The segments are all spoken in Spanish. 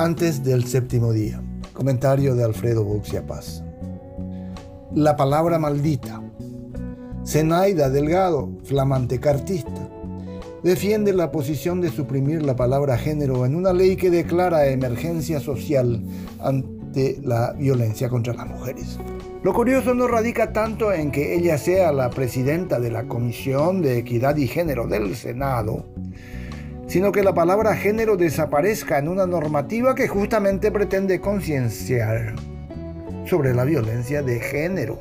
Antes del séptimo día. Comentario de Alfredo Buxia Paz. La palabra maldita. Zenaida Delgado, flamante cartista, defiende la posición de suprimir la palabra género en una ley que declara emergencia social ante la violencia contra las mujeres. Lo curioso no radica tanto en que ella sea la presidenta de la Comisión de Equidad y Género del Senado, sino que la palabra género desaparezca en una normativa que justamente pretende concienciar sobre la violencia de género.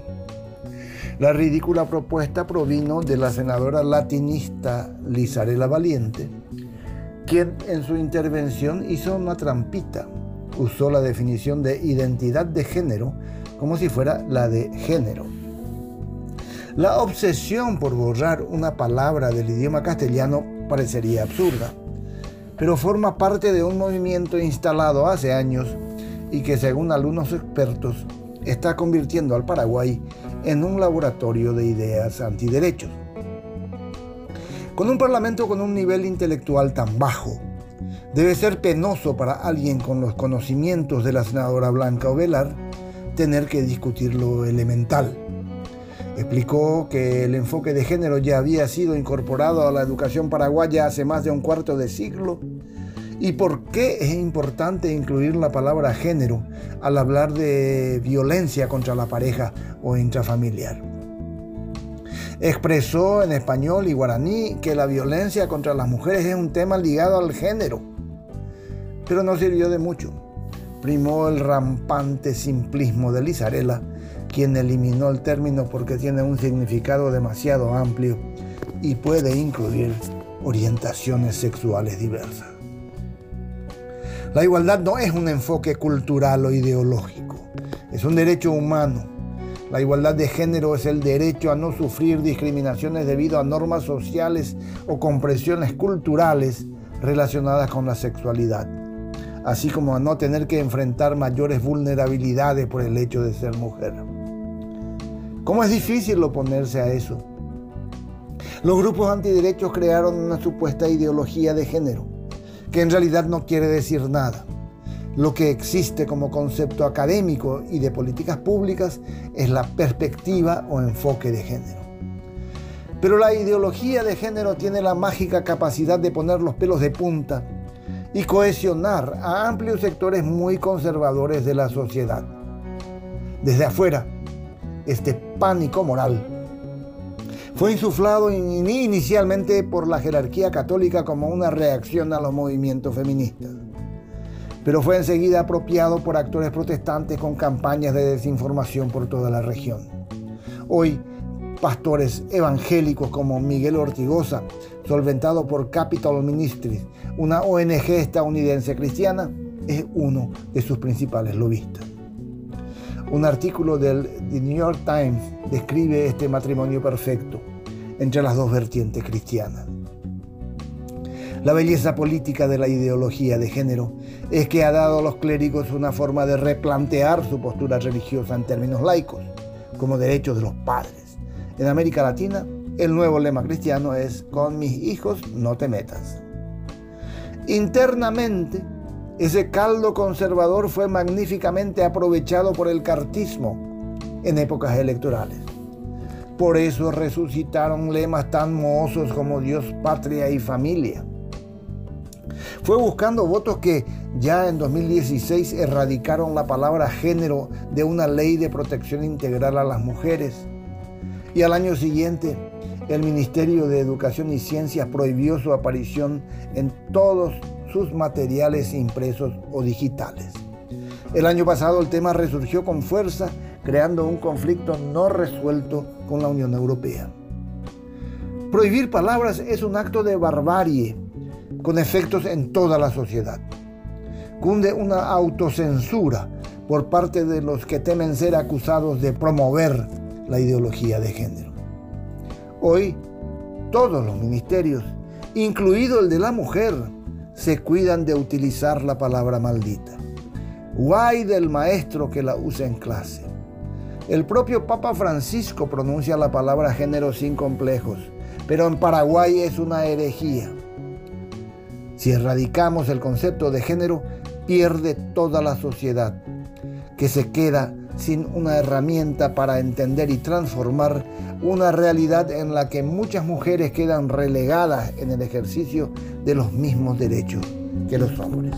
La ridícula propuesta provino de la senadora latinista Lizarela Valiente, quien en su intervención hizo una trampita. Usó la definición de identidad de género como si fuera la de género. La obsesión por borrar una palabra del idioma castellano parecería absurda, pero forma parte de un movimiento instalado hace años y que según algunos expertos está convirtiendo al Paraguay en un laboratorio de ideas antiderechos. Con un parlamento con un nivel intelectual tan bajo, debe ser penoso para alguien con los conocimientos de la senadora Blanca Ovelar tener que discutir lo elemental Explicó que el enfoque de género ya había sido incorporado a la educación paraguaya hace más de un cuarto de siglo y por qué es importante incluir la palabra género al hablar de violencia contra la pareja o intrafamiliar. Expresó en español y guaraní que la violencia contra las mujeres es un tema ligado al género, pero no sirvió de mucho. Primó el rampante simplismo de Lizarela quien eliminó el término porque tiene un significado demasiado amplio y puede incluir orientaciones sexuales diversas. La igualdad no es un enfoque cultural o ideológico, es un derecho humano. La igualdad de género es el derecho a no sufrir discriminaciones debido a normas sociales o compresiones culturales relacionadas con la sexualidad, así como a no tener que enfrentar mayores vulnerabilidades por el hecho de ser mujer. ¿Cómo es difícil oponerse a eso? Los grupos antiderechos crearon una supuesta ideología de género, que en realidad no quiere decir nada. Lo que existe como concepto académico y de políticas públicas es la perspectiva o enfoque de género. Pero la ideología de género tiene la mágica capacidad de poner los pelos de punta y cohesionar a amplios sectores muy conservadores de la sociedad. Desde afuera, este pánico moral. Fue insuflado inicialmente por la jerarquía católica como una reacción a los movimientos feministas, pero fue enseguida apropiado por actores protestantes con campañas de desinformación por toda la región. Hoy, pastores evangélicos como Miguel Ortigosa, solventado por Capital Ministries, una ONG estadounidense cristiana, es uno de sus principales lobistas. Un artículo del The New York Times describe este matrimonio perfecto entre las dos vertientes cristianas. La belleza política de la ideología de género es que ha dado a los clérigos una forma de replantear su postura religiosa en términos laicos, como derechos de los padres. En América Latina, el nuevo lema cristiano es, con mis hijos no te metas. Internamente, ese caldo conservador fue magníficamente aprovechado por el cartismo en épocas electorales. Por eso resucitaron lemas tan mohosos como Dios, patria y familia. Fue buscando votos que ya en 2016 erradicaron la palabra género de una ley de protección integral a las mujeres. Y al año siguiente, el Ministerio de Educación y Ciencias prohibió su aparición en todos sus materiales impresos o digitales. El año pasado el tema resurgió con fuerza, creando un conflicto no resuelto con la Unión Europea. Prohibir palabras es un acto de barbarie con efectos en toda la sociedad. Cunde una autocensura por parte de los que temen ser acusados de promover la ideología de género. Hoy, todos los ministerios, incluido el de la mujer, se cuidan de utilizar la palabra maldita. Guay del maestro que la usa en clase. El propio Papa Francisco pronuncia la palabra género sin complejos, pero en Paraguay es una herejía. Si erradicamos el concepto de género, pierde toda la sociedad, que se queda sin una herramienta para entender y transformar una realidad en la que muchas mujeres quedan relegadas en el ejercicio de los mismos derechos que los hombres.